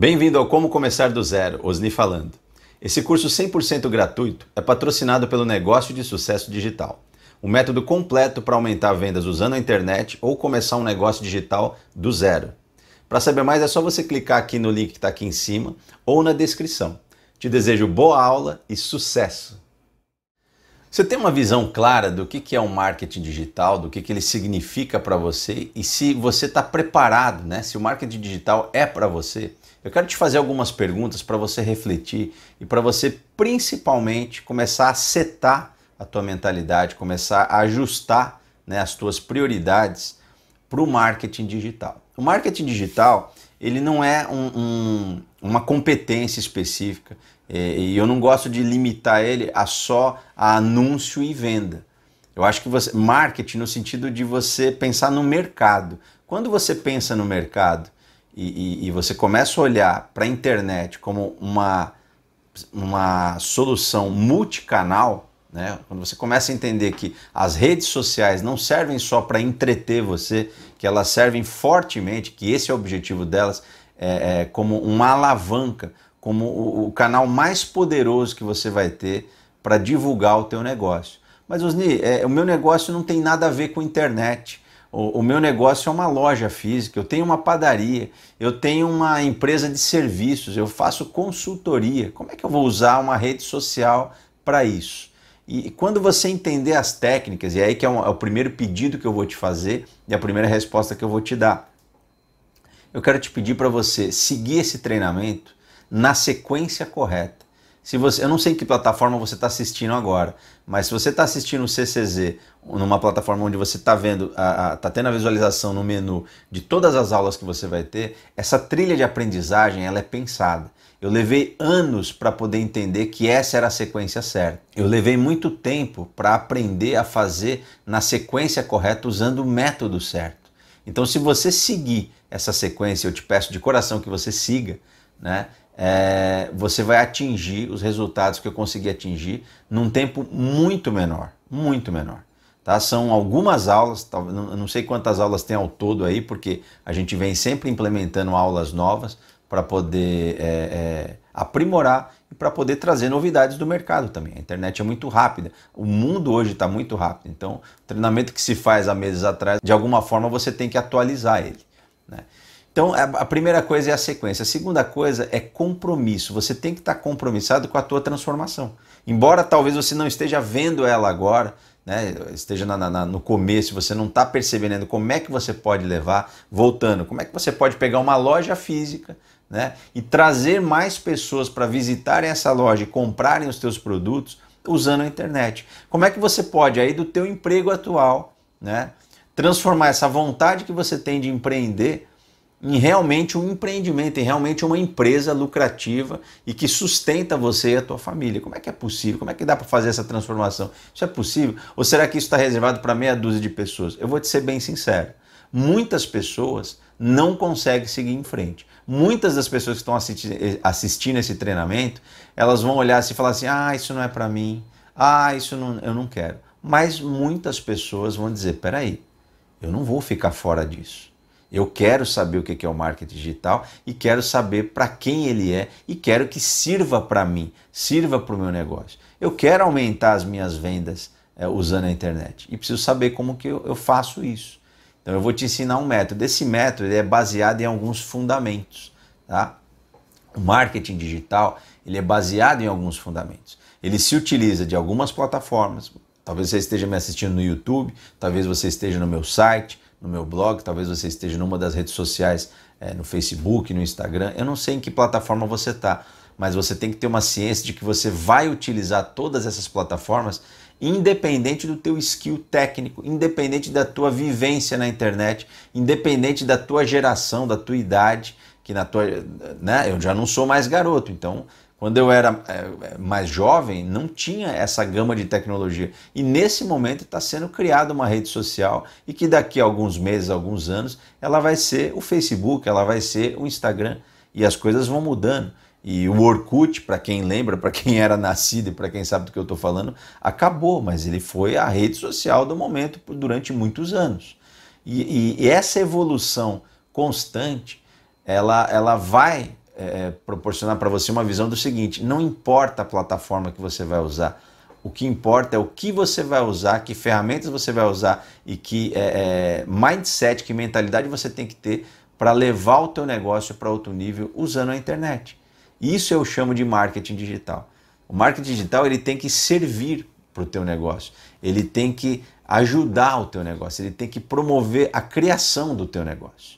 Bem-vindo ao Como Começar do Zero, Osni falando. Esse curso 100% gratuito é patrocinado pelo Negócio de Sucesso Digital, um método completo para aumentar vendas usando a internet ou começar um negócio digital do zero. Para saber mais é só você clicar aqui no link que está aqui em cima ou na descrição. Te desejo boa aula e sucesso! Você tem uma visão clara do que é um marketing digital, do que ele significa para você e se você está preparado, né? se o marketing digital é para você? Eu quero te fazer algumas perguntas para você refletir e para você principalmente começar a setar a tua mentalidade, começar a ajustar né, as tuas prioridades para o marketing digital. O marketing digital ele não é um, um, uma competência específica e eu não gosto de limitar ele a só a anúncio e venda. Eu acho que você marketing no sentido de você pensar no mercado. Quando você pensa no mercado e, e, e você começa a olhar para a internet como uma, uma solução multicanal, né? quando você começa a entender que as redes sociais não servem só para entreter você, que elas servem fortemente, que esse é o objetivo delas, é, é como uma alavanca, como o, o, canal mais poderoso que você vai ter para divulgar o teu negócio. Mas, Osni, é, o meu negócio não tem nada a ver com internet. O, o, meu negócio é uma loja física, eu tenho uma padaria, eu tenho uma empresa de serviços, eu faço consultoria. Como é que eu vou usar uma rede social para isso? E quando você entender as técnicas, e aí que é, um, é o primeiro pedido que eu vou te fazer e a primeira resposta que eu vou te dar, eu quero te pedir para você seguir esse treinamento na sequência correta. Se você, eu não sei em que plataforma você está assistindo agora, mas se você está assistindo o CCZ numa plataforma onde você está vendo, está tendo a visualização no menu de todas as aulas que você vai ter, essa trilha de aprendizagem ela é pensada. Eu levei anos para poder entender que essa era a sequência certa. Eu levei muito tempo para aprender a fazer na sequência correta usando o método certo. Então, se você seguir essa sequência, eu te peço de coração que você siga, né? É, você vai atingir os resultados que eu consegui atingir num tempo muito menor, muito menor. Tá? São algumas aulas, não sei quantas aulas tem ao todo aí, porque a gente vem sempre implementando aulas novas para poder é, é, aprimorar e para poder trazer novidades do mercado também. A internet é muito rápida, o mundo hoje está muito rápido, então o treinamento que se faz há meses atrás, de alguma forma você tem que atualizar ele. Né? Então, a primeira coisa é a sequência. A segunda coisa é compromisso. Você tem que estar compromissado com a tua transformação. Embora talvez você não esteja vendo ela agora, né, esteja na, na, no começo, você não está percebendo como é que você pode levar, voltando, como é que você pode pegar uma loja física né, e trazer mais pessoas para visitarem essa loja e comprarem os teus produtos usando a internet. Como é que você pode aí do teu emprego atual, né, transformar essa vontade que você tem de empreender em realmente um empreendimento, em realmente uma empresa lucrativa e que sustenta você e a tua família. Como é que é possível? Como é que dá para fazer essa transformação? Isso é possível? Ou será que isso está reservado para meia dúzia de pessoas? Eu vou te ser bem sincero. Muitas pessoas não conseguem seguir em frente. Muitas das pessoas que estão assistindo esse treinamento, elas vão olhar assim e falar assim: ah, isso não é para mim, ah, isso não, eu não quero. Mas muitas pessoas vão dizer: peraí, eu não vou ficar fora disso. Eu quero saber o que é o marketing digital e quero saber para quem ele é e quero que sirva para mim, sirva para o meu negócio. Eu quero aumentar as minhas vendas é, usando a internet e preciso saber como que eu, eu, faço isso. Então eu vou te ensinar um método. Esse método é baseado em alguns fundamentos. Tá? O marketing digital ele é baseado em alguns fundamentos. Ele se utiliza de algumas plataformas. Talvez você esteja me assistindo no YouTube, talvez você esteja no meu site, no meu blog, talvez você esteja numa das redes sociais, é, no Facebook, no Instagram. Eu não sei em que plataforma você está, mas você tem que ter uma ciência de que você vai utilizar todas essas plataformas independente do teu skill técnico, independente da tua vivência na internet, independente da tua geração, da tua idade, que na tua, né, eu já não sou mais garoto, então quando eu era é, é, mais jovem, não tinha essa gama de tecnologia. E nesse momento está sendo criada uma rede social e que daqui a alguns meses, alguns anos, ela vai ser o Facebook, ela vai ser o Instagram. E as coisas vão mudando. E o Orkut, para quem lembra, para quem era nascido e para quem sabe do que eu estou falando, acabou, mas ele foi a rede social do momento durante muitos anos. E, e, e essa evolução constante, ela, ela vai é, proporcionar para você uma visão do seguinte: não importa a plataforma que você vai usar, o que importa é o que você vai usar, que ferramentas você vai usar e que é, é, mindset, que mentalidade você tem que ter para levar o teu negócio para outro nível usando a internet. Isso eu chamo de marketing digital. O marketing digital ele tem que servir para o teu negócio, ele tem que ajudar o teu negócio, ele tem que promover a criação do teu negócio.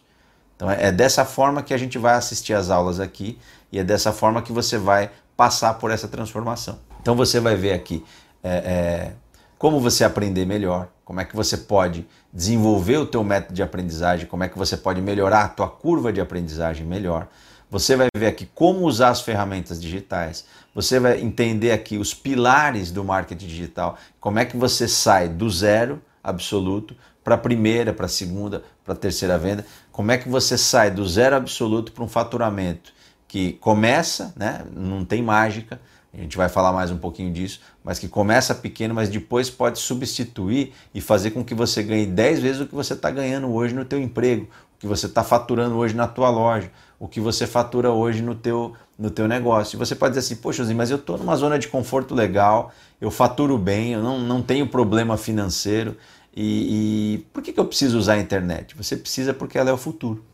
Então é, é dessa forma que a gente vai assistir as aulas aqui e é dessa forma que você vai passar por essa transformação. Então você vai ver aqui é, é, como você aprender melhor, como é que você pode desenvolver o teu método de aprendizagem, como é que você pode melhorar a tua curva de aprendizagem melhor. Você vai ver aqui como usar as ferramentas digitais. Você vai entender aqui os pilares do marketing digital, como é que você sai do zero absoluto para a primeira, para a segunda, para a terceira venda, como é que você sai do zero absoluto para um faturamento que começa, né, não tem mágica, a gente vai falar mais um pouquinho disso, mas que começa pequeno, mas depois pode substituir e fazer com que você ganhe 10 vezes o que você está ganhando hoje no teu emprego, o que você está faturando hoje na tua loja, o que você fatura hoje no teu, no teu negócio. E você pode dizer assim, poxa, mas eu estou numa zona de conforto legal, eu faturo bem, eu não, não tenho problema financeiro, e, e por que, que eu preciso usar a internet? Você precisa porque ela é o futuro.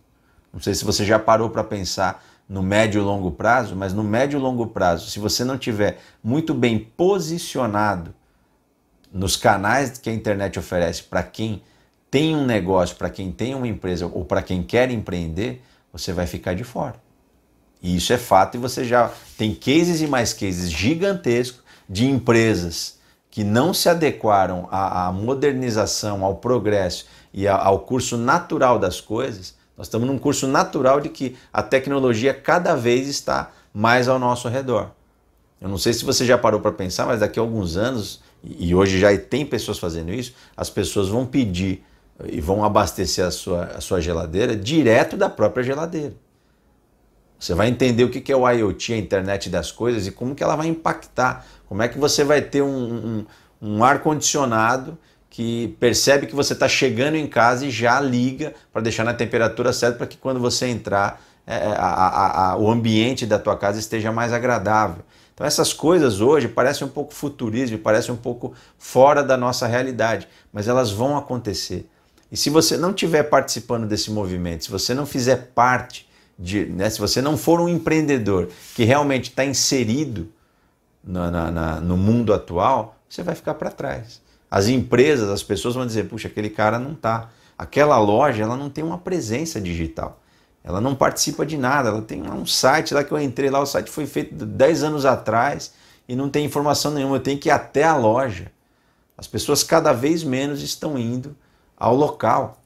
Não sei se você já parou para pensar no médio e longo prazo, mas no médio e longo prazo, se você não tiver muito bem posicionado nos canais que a internet oferece para quem tem um negócio, para quem tem uma empresa ou para quem quer empreender, você vai ficar de fora. E isso é fato e você já tem cases e mais cases gigantescos de empresas que não se adequaram à, modernização, ao progresso e ao curso natural das coisas nós estamos num curso natural de que a tecnologia cada vez está mais ao nosso redor. Eu não sei se você já parou para pensar, mas daqui a alguns anos, e hoje já tem pessoas fazendo isso, as pessoas vão pedir e vão abastecer a sua, a sua geladeira direto da própria geladeira. Você vai entender o que é o IoT, a internet das coisas, e como que ela vai impactar. Como é que você vai ter um, um, um ar-condicionado que percebe que você está chegando em casa e já liga para deixar na temperatura certa para que quando você entrar é, é, a, a, a, o ambiente da tua casa esteja mais agradável. Então essas coisas hoje parecem um pouco futurismo, parecem um pouco fora da nossa realidade, mas elas vão acontecer. E se você não estiver participando desse movimento, se você não fizer parte de, né, se você não for um empreendedor que realmente está inserido na, na, no mundo atual, você vai ficar para trás. As empresas, as pessoas vão dizer, puxa, aquele cara não está. Aquela loja, ela não tem uma presença digital. Ela não participa de nada. Ela tem um site lá que eu entrei lá, o site foi feito 10 anos atrás e não tem informação nenhuma. Eu tenho que ir até a loja. As pessoas cada vez menos estão indo ao local.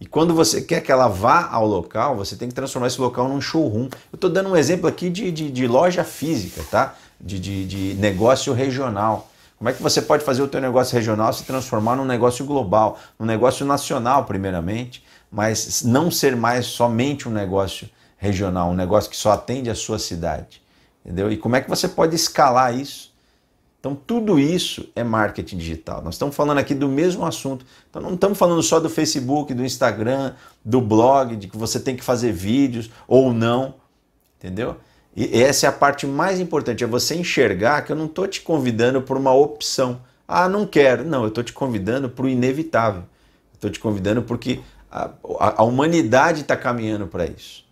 E quando você quer que ela vá ao local, você tem que transformar esse local num showroom. Eu estou dando um exemplo aqui de, de, de loja física, tá? De, de, de negócio regional. Como é que você pode fazer o teu negócio regional se transformar num negócio global, num negócio nacional primeiramente, mas não ser mais somente um negócio regional, um negócio que só atende a sua cidade, entendeu? E como é que você pode escalar isso? Então tudo isso é marketing digital. Nós estamos falando aqui do mesmo assunto. Então não estamos falando só do Facebook, do Instagram, do blog, de que você tem que fazer vídeos ou não, entendeu? E essa é a parte mais importante, é você enxergar que eu não estou te convidando por uma opção. Ah, não quero. Não, eu estou te convidando para o inevitável. Estou te convidando porque a, a, a humanidade está caminhando para isso.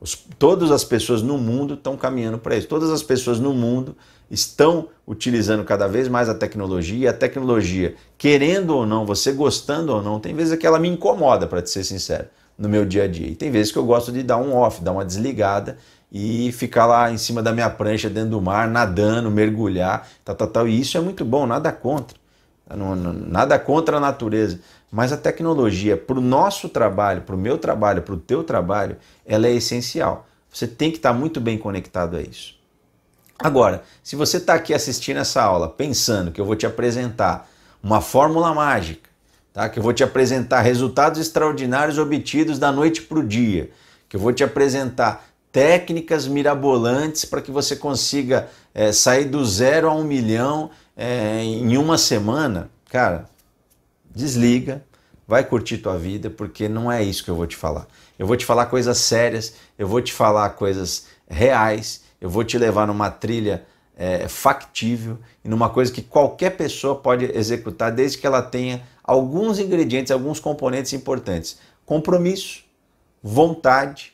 Os, todas as pessoas no mundo estão caminhando para isso. Todas as pessoas no mundo estão utilizando cada vez mais a tecnologia. E a tecnologia, querendo ou não, você gostando ou não, tem vezes que ela me incomoda, para te ser sincero, no meu dia a dia. E tem vezes que eu gosto de dar um off, dar uma desligada e ficar lá em cima da minha prancha dentro do mar, nadando, mergulhar, tal, tal, tal. E isso é muito bom, nada contra. Nada contra a natureza. Mas a tecnologia, para o nosso trabalho, para o meu trabalho, para o teu trabalho, ela é essencial. Você tem que estar muito bem conectado a isso. Agora, se você está aqui assistindo essa aula pensando que eu vou te apresentar uma fórmula mágica, tá? que eu vou te apresentar resultados extraordinários obtidos da noite para o dia, que eu vou te apresentar técnicas mirabolantes para que você consiga é, sair do zero a um milhão é, em uma semana, cara, desliga, vai curtir tua vida, porque não é isso que eu vou te falar. Eu vou te falar coisas sérias, eu vou te falar coisas reais, eu vou te levar numa trilha é, factível e numa coisa que qualquer pessoa pode executar desde que ela tenha alguns ingredientes, alguns componentes importantes: compromisso, vontade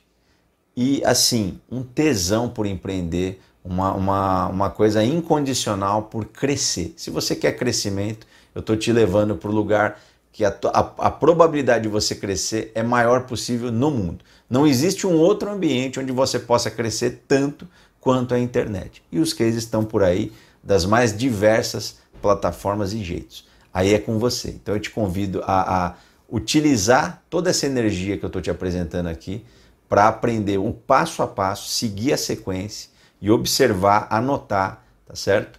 e, assim, um tesão por empreender, uma, uma, uma coisa incondicional por crescer. Se você quer crescimento, eu estou te levando para o lugar que a, a, a, probabilidade de você crescer é maior possível no mundo. Não existe um outro ambiente onde você possa crescer tanto quanto a internet. E os cases estão por aí das mais diversas plataformas e jeitos. Aí é com você. Então eu te convido a, a utilizar toda essa energia que eu estou te apresentando aqui para aprender um passo a passo, seguir a sequência e observar, anotar, tá certo?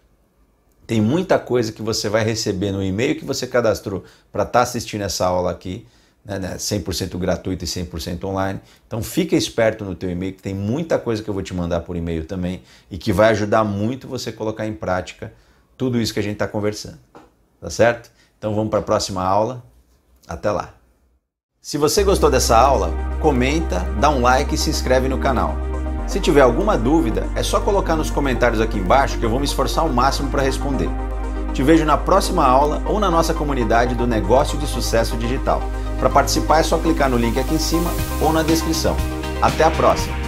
Tem muita coisa que você vai receber no e-mail que você cadastrou para estar tá assistindo essa aula aqui, né, 100% né, gratuito e 100% online. Então fica esperto no teu e-mail que tem muita coisa que eu vou te mandar por e-mail também e que vai ajudar muito você colocar em prática tudo isso que a gente está conversando. Tá certo? Então vamos para a próxima aula. Até lá. Se você gostou dessa aula, comenta, dá um like e se inscreve no canal. Se tiver alguma dúvida, é só colocar nos comentários aqui embaixo que eu vou me esforçar ao máximo para responder. Te vejo na próxima aula ou na nossa comunidade do Negócio de Sucesso Digital. Para participar é só clicar no link aqui em cima ou na descrição. Até a próxima!